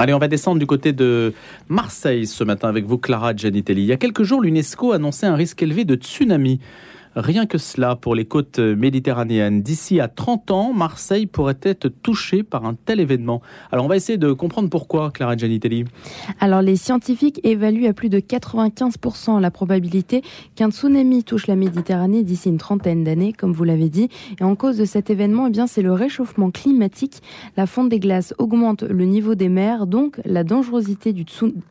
Allez, on va descendre du côté de Marseille ce matin avec vous, Clara Gianitelli. Il y a quelques jours, l'UNESCO annonçait un risque élevé de tsunami. Rien que cela pour les côtes méditerranéennes. D'ici à 30 ans, Marseille pourrait être touchée par un tel événement. Alors on va essayer de comprendre pourquoi, Clara Gianitelli. Alors les scientifiques évaluent à plus de 95% la probabilité qu'un tsunami touche la Méditerranée d'ici une trentaine d'années, comme vous l'avez dit. Et en cause de cet événement, eh bien c'est le réchauffement climatique. La fonte des glaces augmente le niveau des mers, donc la dangerosité du,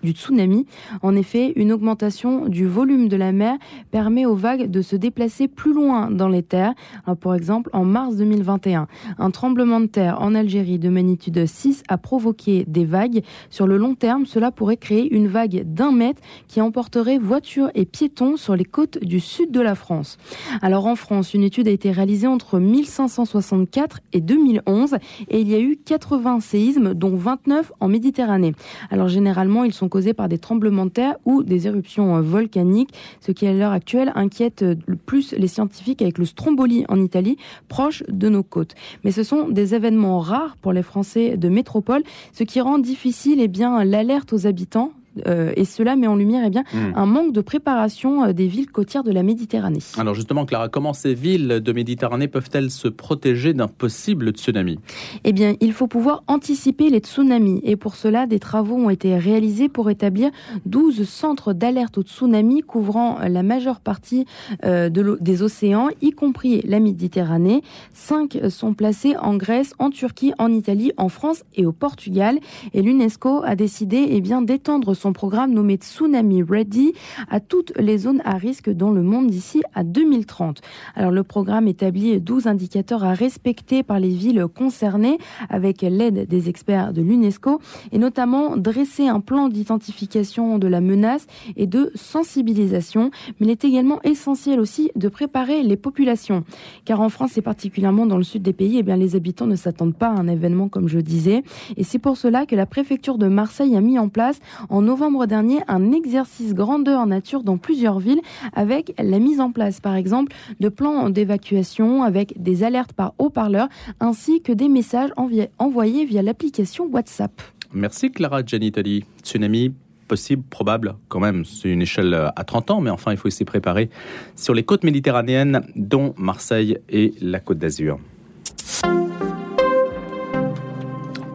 du tsunami. En effet, une augmentation du volume de la mer permet aux vagues de se déplacer plus loin dans les terres. par exemple, en mars 2021, un tremblement de terre en Algérie de magnitude 6 a provoqué des vagues. Sur le long terme, cela pourrait créer une vague d'un mètre qui emporterait voitures et piétons sur les côtes du sud de la France. Alors en France, une étude a été réalisée entre 1564 et 2011 et il y a eu 80 séismes, dont 29 en Méditerranée. Alors généralement, ils sont causés par des tremblements de terre ou des éruptions volcaniques, ce qui à l'heure actuelle inquiète le plus les scientifiques avec le Stromboli en Italie, proche de nos côtes. Mais ce sont des événements rares pour les Français de métropole, ce qui rend difficile eh bien l'alerte aux habitants euh, et cela met en lumière eh bien, hmm. un manque de préparation euh, des villes côtières de la Méditerranée. Alors justement, Clara, comment ces villes de Méditerranée peuvent-elles se protéger d'un possible tsunami? Eh bien, il faut pouvoir anticiper les tsunamis. Et pour cela, des travaux ont été réalisés pour établir 12 centres d'alerte au tsunami couvrant la majeure partie euh, de des océans, y compris la Méditerranée. Cinq sont placés en Grèce, en Turquie, en Italie, en France et au Portugal. Et l'UNESCO a décidé eh bien, d'étendre son programme nommé Tsunami Ready à toutes les zones à risque dans le monde d'ici à 2030. Alors le programme établit 12 indicateurs à respecter par les villes concernées avec l'aide des experts de l'UNESCO et notamment dresser un plan d'identification de la menace et de sensibilisation. Mais il est également essentiel aussi de préparer les populations. Car en France et particulièrement dans le sud des pays, eh bien, les habitants ne s'attendent pas à un événement comme je disais. Et c'est pour cela que la préfecture de Marseille a mis en place en novembre dernier un exercice grandeur nature dans plusieurs villes avec la mise en place, par exemple, de plans d'évacuation avec des alertes par haut-parleur ainsi que des messages envoyés via l'application WhatsApp. Merci Clara Gianitali. Tsunami possible, probable quand même. C'est une échelle à 30 ans, mais enfin, il faut s'y préparer sur les côtes méditerranéennes, dont Marseille et la Côte d'Azur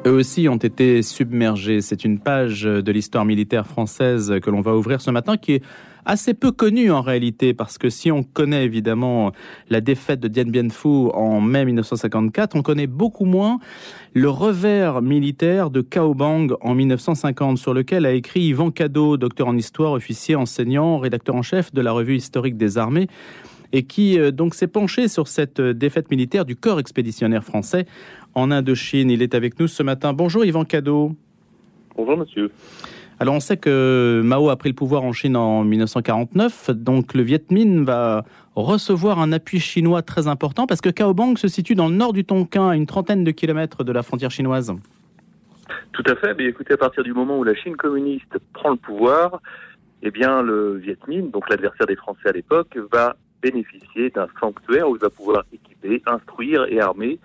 eux aussi ont été submergés. C'est une page de l'histoire militaire française que l'on va ouvrir ce matin qui est assez peu connue en réalité parce que si on connaît évidemment la défaite de Dien Bien Phu en mai 1954, on connaît beaucoup moins le revers militaire de Cao Bang en 1950 sur lequel a écrit Yvan Cadeau, docteur en histoire, officier, enseignant, rédacteur en chef de la revue historique des armées et qui euh, donc s'est penché sur cette défaite militaire du corps expéditionnaire français en Indochine. Il est avec nous ce matin. Bonjour Yvan Cadeau. Bonjour monsieur. Alors on sait que Mao a pris le pouvoir en Chine en 1949, donc le Viet Minh va recevoir un appui chinois très important parce que Cao Bang se situe dans le nord du Tonkin, à une trentaine de kilomètres de la frontière chinoise. Tout à fait, mais écoutez, à partir du moment où la Chine communiste prend le pouvoir, eh bien le Viet Minh, donc l'adversaire des Français à l'époque, va bénéficier d'un sanctuaire où il va pouvoir équiper, instruire et armer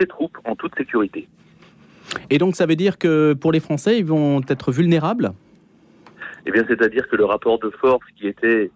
ses troupes en toute sécurité. Et donc ça veut dire que pour les Français, ils vont être vulnérables? Eh bien, c'est-à-dire que le rapport de force qui était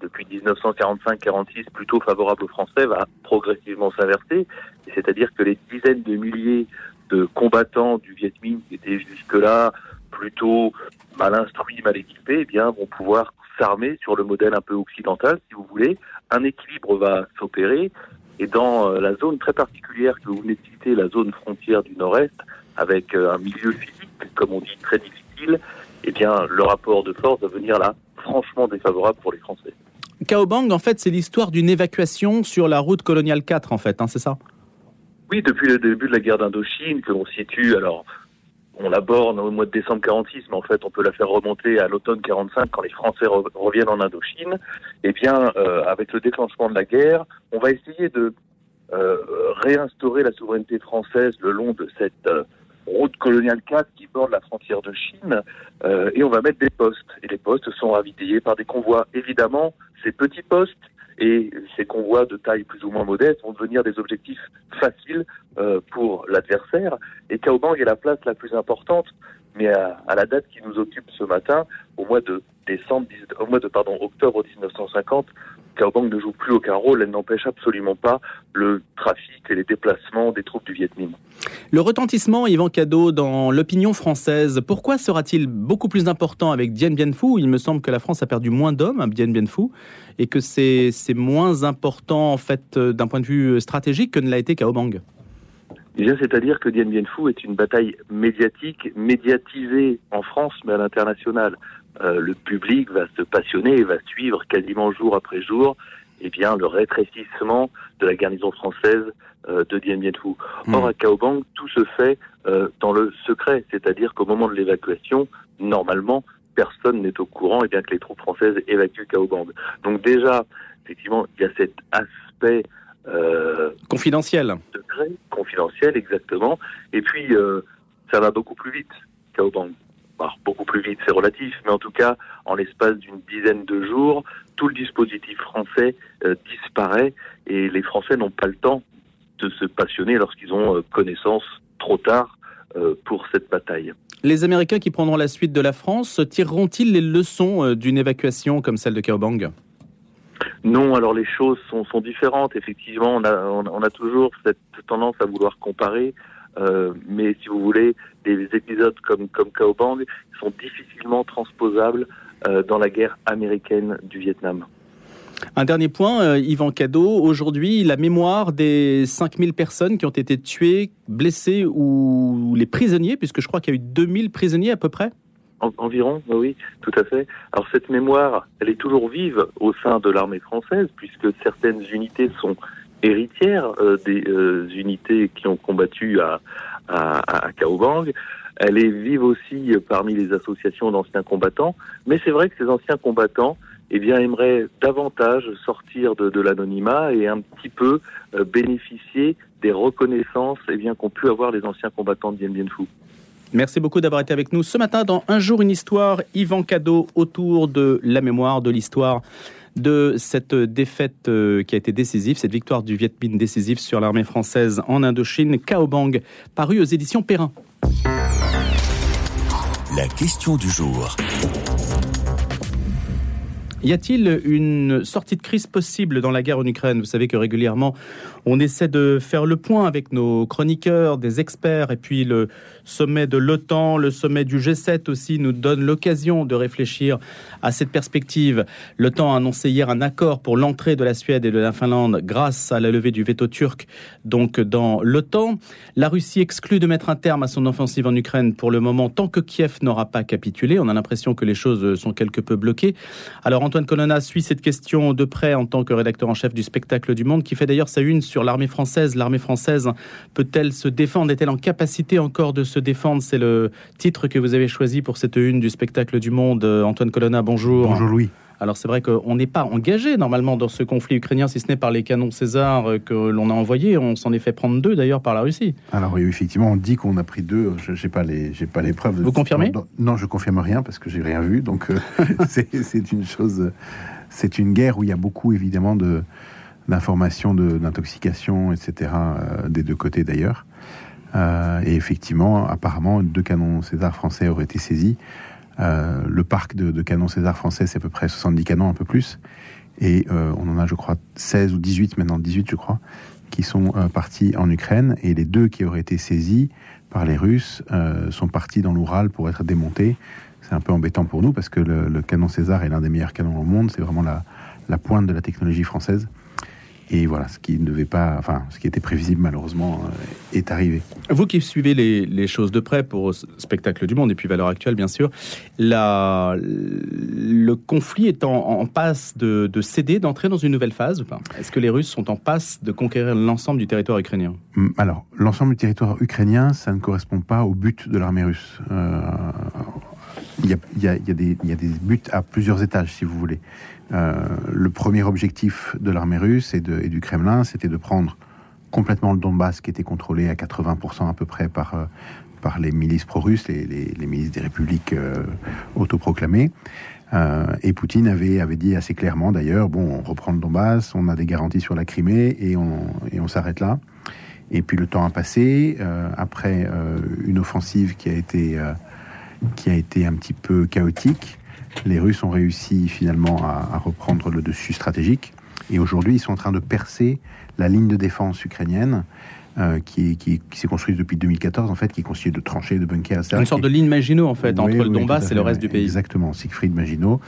depuis 1945-46 plutôt favorable aux Français va progressivement s'inverser. C'est-à-dire que les dizaines de milliers de combattants du Viet Minh qui étaient jusque-là plutôt mal instruits, mal équipés, eh bien, vont pouvoir s'armer sur le modèle un peu occidental, si vous voulez. Un équilibre va s'opérer. Et dans euh, la zone très particulière que vous venez de citer, la zone frontière du Nord-Est, avec euh, un milieu physique, comme on dit, très difficile, eh bien, le rapport de force va venir là franchement défavorable pour les Français. Kaobang, en fait, c'est l'histoire d'une évacuation sur la route coloniale 4, en fait, hein, c'est ça? Oui, depuis le début de la guerre d'Indochine, que l'on situe, alors, on la borne au mois de décembre 46, mais en fait, on peut la faire remonter à l'automne 45 quand les Français reviennent en Indochine. Eh bien, euh, avec le déclenchement de la guerre, on va essayer de euh, réinstaurer la souveraineté française le long de cette euh, route coloniale 4 qui borde la frontière de Chine, et on va mettre des postes. Et les postes sont ravitaillés par des convois. Évidemment, ces petits postes, et ces convois de taille plus ou moins modeste vont devenir des objectifs faciles euh, pour l'adversaire. Et Kaobang est la place la plus importante, mais à, à, la date qui nous occupe ce matin, au mois de décembre, au mois de pardon octobre 1950, Kaobang ne joue plus aucun rôle, elle n'empêche absolument pas le trafic et les déplacements des troupes du Viet Minh. Le retentissement, Yvan Cadeau, dans l'opinion française, pourquoi sera-t-il beaucoup plus important avec Dien Bien Phu Il me semble que la France a perdu moins d'hommes à Dien Bien Phu et que c'est moins important en fait euh, d'un point de vue stratégique que ne l'a été Kaobang. Déjà, c'est-à-dire que Dien Bien Phu est une bataille médiatique, médiatisée en France, mais à l'international. Euh, le public va se passionner et va suivre quasiment jour après jour eh bien, le rétrécissement de la garnison française euh, de Dien Bien Phu. Hmm. Or, à Kaobang, tout se fait euh, dans le secret, c'est-à-dire qu'au moment de l'évacuation, normalement, personne n'est au courant et bien que les troupes françaises évacuent Kaobang. Donc déjà, effectivement, il y a cet aspect confidentiel. Secret, confidentiel, exactement. Et puis, ça va beaucoup plus vite, Kaobang beaucoup plus vite, c'est relatif, mais en tout cas, en l'espace d'une dizaine de jours, tout le dispositif français euh, disparaît et les Français n'ont pas le temps de se passionner lorsqu'ils ont euh, connaissance trop tard euh, pour cette bataille. Les Américains qui prendront la suite de la France tireront-ils les leçons d'une évacuation comme celle de Kaobang non, alors les choses sont, sont différentes. Effectivement, on a, on a toujours cette tendance à vouloir comparer. Euh, mais si vous voulez, des épisodes comme, comme Kaobang sont difficilement transposables euh, dans la guerre américaine du Vietnam. Un dernier point, euh, Yvan Cadeau. Aujourd'hui, la mémoire des 5000 personnes qui ont été tuées, blessées ou les prisonniers, puisque je crois qu'il y a eu 2000 prisonniers à peu près Environ, oui, tout à fait. Alors cette mémoire, elle est toujours vive au sein de l'armée française, puisque certaines unités sont héritière euh, des euh, unités qui ont combattu à, à, Kaobang. Elle est vive aussi parmi les associations d'anciens combattants, mais c'est vrai que ces anciens combattants eh bien, aimeraient davantage sortir de, l'anonymat et un petit peu euh, bénéficier des reconnaissances eh qu'ont pu avoir les anciens combattants de Dien Bien Phu. Merci beaucoup d'avoir été avec nous ce matin dans Un jour une histoire, Yvan Cadeau autour de la mémoire, de l'histoire de cette défaite euh, qui a été décisive, cette victoire du Viet Minh décisive sur l'armée française en Indochine, Kaobang, paru aux éditions Perrin. La question du jour. Y a-t-il une sortie de crise possible dans la guerre en Ukraine? Vous savez que régulièrement, on essaie de faire le point avec nos chroniqueurs, des experts, et puis le sommet de l'OTAN, le sommet du G7 aussi nous donne l'occasion de réfléchir à cette perspective. L'OTAN a annoncé hier un accord pour l'entrée de la Suède et de la Finlande grâce à la levée du veto turc donc dans l'OTAN. La Russie exclut de mettre un terme à son offensive en Ukraine pour le moment tant que Kiev n'aura pas capitulé. On a l'impression que les choses sont quelque peu bloquées. Alors Antoine Colonna suit cette question de près en tant que rédacteur en chef du spectacle du Monde qui fait d'ailleurs sa une sur l'armée française. L'armée française peut-elle se défendre? Est-elle en capacité encore de se défendre? C'est le titre que vous avez choisi pour cette une du spectacle du Monde. Euh, Antoine Colonna, bonjour. Bonjour Louis. Alors c'est vrai qu'on n'est pas engagé normalement dans ce conflit ukrainien, si ce n'est par les canons César euh, que l'on a envoyés. On s'en est fait prendre deux d'ailleurs par la Russie. Alors oui, effectivement, on dit qu'on a pris deux. Je n'ai pas les, j'ai pas les preuves. Vous confirmez? Non, je confirme rien parce que j'ai rien vu. Donc euh, c'est une chose, c'est une guerre où il y a beaucoup évidemment de d'informations, d'intoxication, etc. des deux côtés d'ailleurs. Euh, et effectivement, apparemment, deux canons César français auraient été saisis. Euh, le parc de, canons César français, c'est à peu près 70 canons, un peu plus. Et euh, on en a, je crois, 16 ou 18, maintenant 18, je crois, qui sont partis en Ukraine. Et les deux qui auraient été saisis par les Russes sont partis dans l'Oural pour être démontés. C'est un peu embêtant pour nous parce que le, canon César est l'un des meilleurs canons au monde. C'est vraiment la pointe de la technologie française. Et voilà, ce qui ne devait pas, enfin, ce qui était prévisible malheureusement euh, est arrivé. Vous qui suivez les, choses de près pour Spectacle du Monde et puis Valeur Actuelle, bien sûr, la, le conflit est en, passe de, céder, d'entrer dans une nouvelle phase ou pas? Est-ce que les Russes sont en passe de conquérir l'ensemble du territoire ukrainien? Alors, l'ensemble du territoire ukrainien, ça ne correspond pas au but de l'armée russe. Euh, il y, a, y, des, y a des buts à plusieurs étages, si vous voulez. Euh, le premier objectif de l'armée russe et, de, et du Kremlin, c'était de prendre complètement le Donbass, qui était contrôlé à 80% à peu près par, euh, par les milices pro-russes, les, les, milices des républiques euh, autoproclamées. Euh, et Poutine avait, avait dit assez clairement d'ailleurs, bon, on reprend le Donbass, on a des garanties sur la Crimée et on, et on s'arrête là. Et puis le temps a passé, euh, après euh, une offensive qui a, été, qui a été un petit peu chaotique, les Russes ont réussi finalement à, reprendre le dessus stratégique. Et aujourd'hui, ils sont en train de percer la ligne de défense ukrainienne euh, qui, qui, s'est construite depuis 2014, en fait, qui est de tranchées, de bunkers, Une sorte de ligne Maginot, en fait, entre le Donbass et le reste du pays. Exactement, Siegfried Maginot.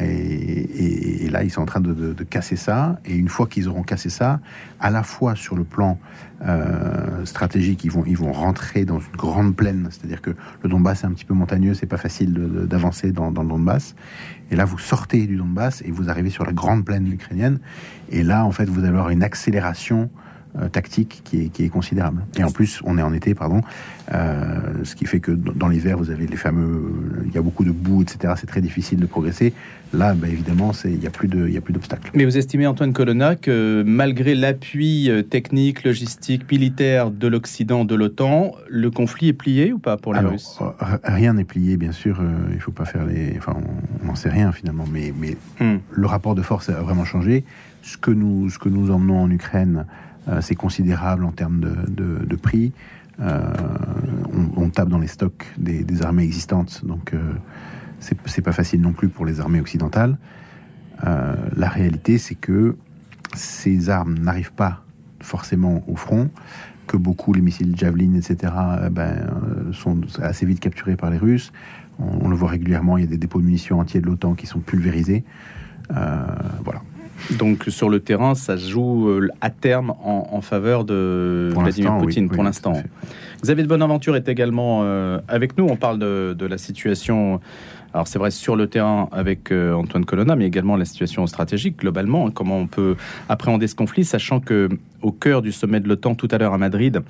Et, et, là, ils sont en train de, de, casser ça. Et une fois qu'ils auront cassé ça, à la fois sur le plan euh, stratégique, ils vont, ils vont rentrer dans une grande plaine. C'est-à-dire que le Donbass est un petit peu montagneux, c'est pas facile d'avancer dans, dans le Donbass. Et là, vous sortez du Donbass et vous arrivez sur la grande plaine ukrainienne. Et là, en fait, vous allez avoir une accélération euh, tactique qui est, qui est, considérable. Et en plus, on est en été, pardon, euh, ce qui fait que dans l'hiver, vous avez les fameux, il y a beaucoup de boue, etc. C'est très difficile de progresser. Là, bah, évidemment, il n'y a plus d'obstacles. Mais vous estimez, Antoine Colonna, que malgré l'appui euh, technique, logistique, militaire de l'Occident, de l'OTAN, le conflit est plié ou pas pour les Russes? Rien n'est plié, bien sûr. il ne faut pas faire les. Enfin, on n'en sait rien finalement, mais, mais hmm. le rapport de force a vraiment changé. Ce que nous, ce que nous emmenons en Ukraine euh, c'est considérable en termes de, prix. Euh, on, tape dans les stocks des, armées existantes, donc euh, c'est pas facile non plus pour les armées occidentales. la réalité, c'est que ces armes n'arrivent pas forcément au front, que beaucoup, les missiles Javelin, etc., ben, sont assez vite capturés par les Russes. On, le voit régulièrement, il y a des dépôts de munitions entiers de l'OTAN qui sont pulvérisés. voilà. Donc sur le terrain, ça joue euh, à terme en, faveur de Vladimir Poutine pour l'instant. Xavier de Bonaventure est également euh, avec nous. On parle de, la situation. Alors c'est vrai sur le terrain avec euh, Antoine Colonna, mais également la situation stratégique globalement. Hein, comment on peut appréhender ce conflit, sachant que au cœur du sommet de l'OTAN tout à l'heure à Madrid,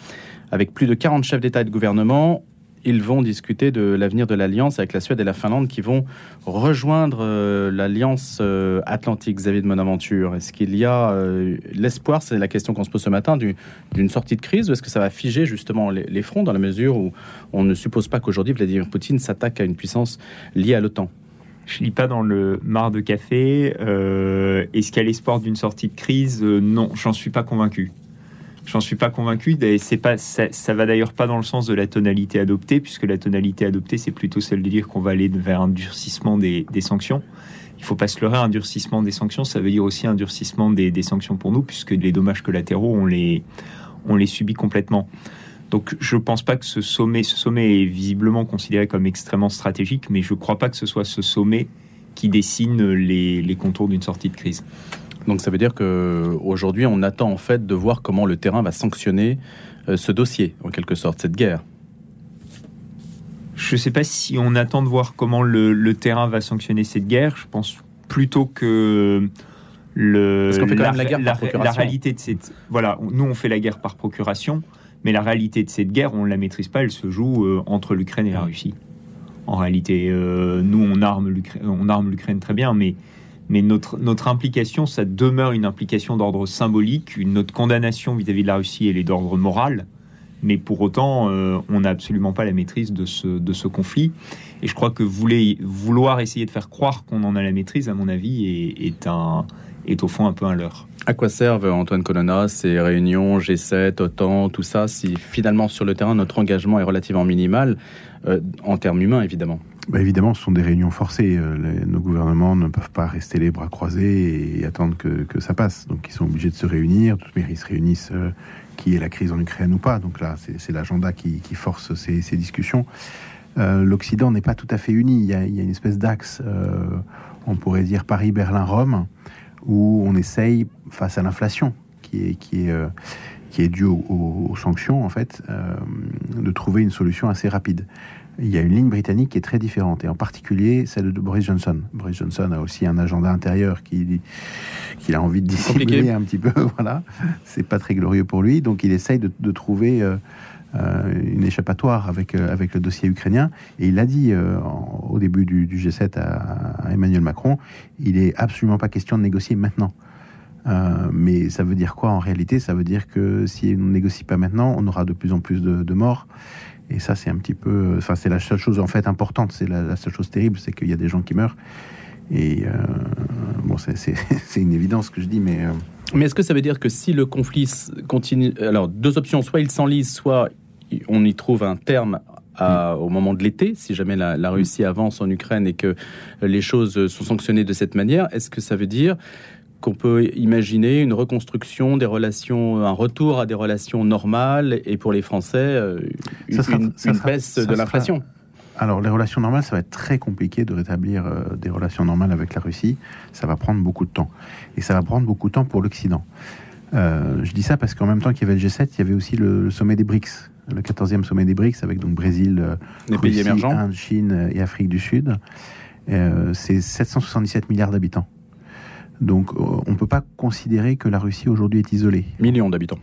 avec plus de 40 chefs d'État et de gouvernement, ils vont discuter de l'avenir de l'alliance avec la Suède et la Finlande qui vont rejoindre euh, l'alliance euh, atlantique. Xavier de Monaventure, est-ce qu'il y a euh, l'espoir, c'est la question qu'on se pose ce matin, d'une sortie de crise ou est-ce que ça va figer justement les, fronts dans la mesure où on ne suppose pas qu'aujourd'hui Vladimir Poutine s'attaque à une puissance liée à l'OTAN? Je lis pas dans le mar de café. Est-ce qu'il y a l'espoir d'une sortie de crise? Non, j'en suis pas convaincu. J'en suis pas convaincu. C'est pas, ça, ça va d'ailleurs pas dans le sens de la tonalité adoptée, puisque la tonalité adoptée, c'est plutôt celle de dire qu'on va aller vers un durcissement des, des sanctions. Il faut pas se leurrer, un durcissement des sanctions, ça veut dire aussi un durcissement des, des sanctions pour nous, puisque les dommages collatéraux, on les, on les subit complètement. Donc je pense pas que ce sommet, ce sommet est visiblement considéré comme extrêmement stratégique, mais je crois pas que ce soit ce sommet qui dessine les, les contours d'une sortie de crise. Donc ça veut dire qu'aujourd'hui, on attend en fait de voir comment le terrain va sanctionner euh, ce dossier, en quelque sorte, cette guerre. Je ne sais pas si on attend de voir comment le, terrain va sanctionner cette guerre. Je pense plutôt que le, Parce fait quand la, même la guerre par procuration. La réalité de cette, voilà, nous on fait la guerre par procuration, mais la réalité de cette guerre, on ne la maîtrise pas. Elle se joue euh, entre l'Ukraine et la Russie. En réalité, euh, nous on arme l'Ukraine très bien, mais mais notre, notre implication, ça demeure une implication d'ordre symbolique, une, notre condamnation vis-à-vis de la Russie, elle est d'ordre moral, mais pour autant, euh, on n'a absolument pas la maîtrise de ce, de ce conflit. Et je crois que voulez, vouloir essayer de faire croire qu'on en a la maîtrise, à mon avis, est, est, au fond un peu un leurre. À quoi servent, Antoine Colonna, ces réunions G7, OTAN, tout ça, si finalement sur le terrain notre engagement est relativement minimal, euh, en termes humains évidemment? Bah, évidemment, ce sont des réunions forcées. Euh, nos gouvernements ne peuvent pas rester les bras croisés et attendre que, ça passe. Donc, ils sont obligés de se réunir. Tout ils se réunissent, euh, qui est la crise en Ukraine ou pas. Donc là, c'est l'agenda qui, force ces, discussions. Euh, L'Occident n'est pas tout à fait uni. Il y a, une espèce d'axe, euh, on pourrait dire Paris, Berlin, Rome, où on essaye, face à l'inflation, qui est due aux, aux, sanctions, en fait, de trouver une solution assez rapide il y a une ligne britannique qui est très différente, et en particulier celle de Boris Johnson. Boris Johnson a aussi un agenda intérieur qu'il qui a envie de dissimuler un petit peu. voilà, c'est pas très glorieux pour lui, donc il essaye de, de trouver euh, euh, une échappatoire avec euh, avec le dossier ukrainien. Et il a dit au début du, du G7 à, à, Emmanuel Macron, il est absolument pas question de négocier maintenant. mais ça veut dire quoi en réalité? Ça veut dire que si on ne négocie pas maintenant, on aura de plus en plus de, de morts et ça, c'est un petit peu. Enfin, c'est la seule chose en fait importante. C'est la, seule chose terrible, c'est qu'il y a des gens qui meurent. Et bon, c'est une évidence ce que je dis, mais mais est-ce que ça veut dire que si le conflit continue, alors deux options, soit il s'enlise, soit on y trouve un terme à, au moment de l'été, si jamais la, la, Russie avance en Ukraine et que les choses sont sanctionnées de cette manière, est-ce que ça veut dire qu'on peut imaginer une reconstruction des relations, un retour à des relations normales et pour les Français, euh, une, une, baisse de l'inflation alors, les relations normales, ça va être très compliqué de rétablir euh, des relations normales avec la Russie. Ça va prendre beaucoup de temps. Et ça va prendre beaucoup de temps pour l'Occident. Euh, je dis ça parce qu'en même temps qu'il y avait le G7, il y avait aussi le, sommet des BRICS, le 14e sommet des BRICS, avec donc Brésil, euh, les pays émergents. Inde, Chine et Afrique du Sud. C'est 777 milliards d'habitants. Donc, on ne peut pas considérer que la Russie aujourd'hui est isolée. Millions d'habitants.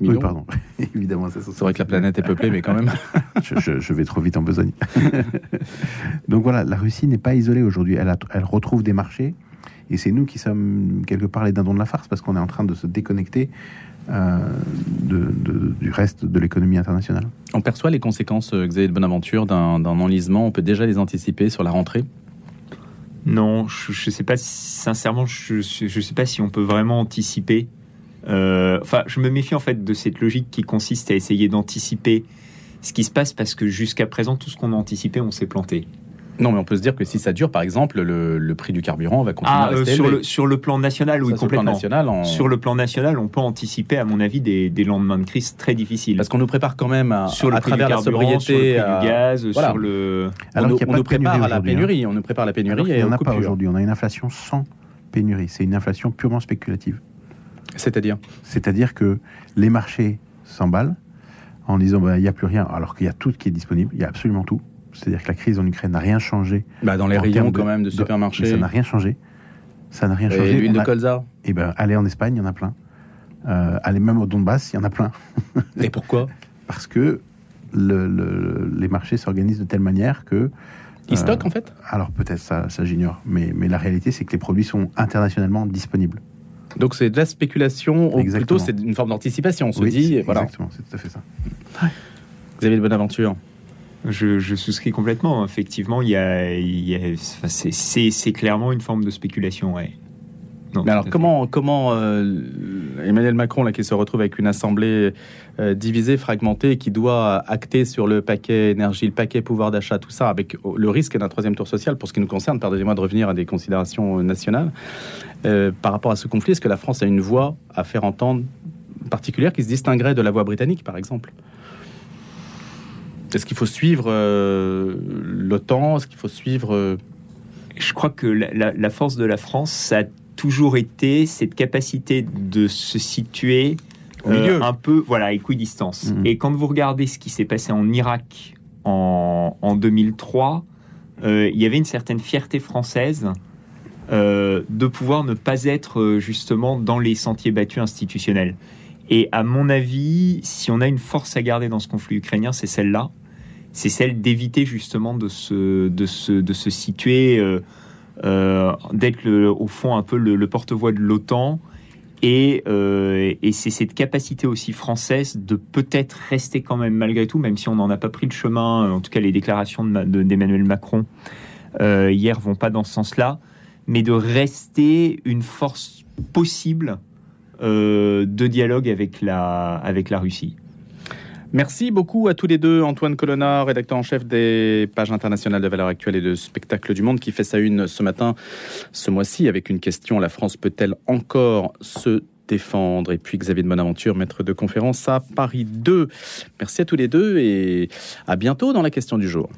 Oui, pardon. Évidemment, c'est vrai que la planète est peuplée, mais quand même. je, vais trop vite en besogne. Donc voilà, la Russie n'est pas isolée aujourd'hui. Elle, elle retrouve des marchés. Et c'est nous qui sommes quelque part les dindons de la farce parce qu'on est en train de se déconnecter euh, de, du reste de l'économie internationale. On perçoit les conséquences, euh, Xavier de Bonaventure, d'un enlisement. On peut déjà les anticiper sur la rentrée Non, je ne sais pas, sincèrement, je ne sais pas si on peut vraiment anticiper euh, enfin, je me méfie en fait de cette logique qui consiste à essayer d'anticiper ce qui se passe parce que jusqu'à présent, tout ce qu'on a anticipé, on s'est planté. Non, mais on peut se dire que si ça dure, par exemple, le, prix du carburant va continuer à ah, euh, rester sur, le, sur le plan national, oui, complètement. Sur le plan national, sur le plan national, on peut anticiper, à mon avis, des, des lendemains de crise très difficiles. Parce qu'on nous prépare quand même à, sur le à travers la sobriété, sur le prix du gaz, sur le. Alors on, nous prépare à la hein. pénurie. On nous prépare à la pénurie. il n'y en a pas aujourd'hui. On a une inflation sans pénurie. C'est une inflation purement spéculative. C'est-à-dire C'est-à-dire que les marchés s'emballent en disant bah, il n'y a plus rien, alors qu'il y a tout qui est disponible, il y a absolument tout. C'est-à-dire que la crise en Ukraine n'a rien changé. Bah dans les rayons quand même de supermarchés. ça n'a rien changé. Ça n'a rien changé. Et l'huile de colza Eh ben, allez en Espagne, il y en a plein. Euh, allez même au Donbass, il y en a plein. Et pourquoi? Parce que le, les marchés s'organisent de telle manière que ils stockent en fait? Alors peut-être ça, ça j'ignore, mais, mais la réalité c'est que les produits sont internationalement disponibles. Donc c'est de la spéculation, ou plutôt c'est une forme d'anticipation. On se dit, voilà. Exactement, c'est tout à fait ça. Vous avez de bonne Je, souscris complètement. Effectivement, il y a, c'est clairement une forme de spéculation. Ouais. Mais alors, comment, comment euh, Emmanuel Macron, là, qui se retrouve avec une assemblée euh, divisée, fragmentée, qui doit acter sur le paquet énergie, le paquet pouvoir d'achat, tout ça, avec le risque d'un troisième tour social, pour ce qui nous concerne, pardonnez-moi de revenir à des considérations nationales, euh, par rapport à ce conflit, est-ce que la France a une voix à faire entendre particulière qui se distinguerait de la voix britannique, par exemple? Est-ce qu'il faut suivre l'OTAN Est-ce qu'il faut suivre... Je crois que la, la, force de la France, ça toujours été cette capacité de se situer euh, un peu voilà, équidistance. Mhm. Et quand vous regardez ce qui s'est passé en Irak en, en 2003, euh, il y avait une certaine fierté française euh, de pouvoir ne pas être justement dans les sentiers battus institutionnels. Et à mon avis, si on a une force à garder dans ce conflit ukrainien, c'est celle-là. C'est celle d'éviter justement de se, de se, de se situer euh, d'être au fond un peu le, porte-voix de l'OTAN. Euh, et, c'est cette capacité aussi française de peut-être rester quand même malgré tout, même si on n'en a pas pris le chemin, en tout cas les déclarations d'Emmanuel Macron euh, hier vont pas dans ce sens-là, mais de rester une force possible de dialogue avec la, avec la Russie. Merci beaucoup à tous les deux. Antoine Colonna, rédacteur en chef des pages internationales de valeurs actuelles et de spectacles du monde, qui fait sa une ce matin, ce mois-ci, avec une question la France peut-elle encore se défendre? Et puis Xavier de Bonaventure, maître de conférence à Paris 2. Merci à tous les deux et à bientôt dans la question du jour.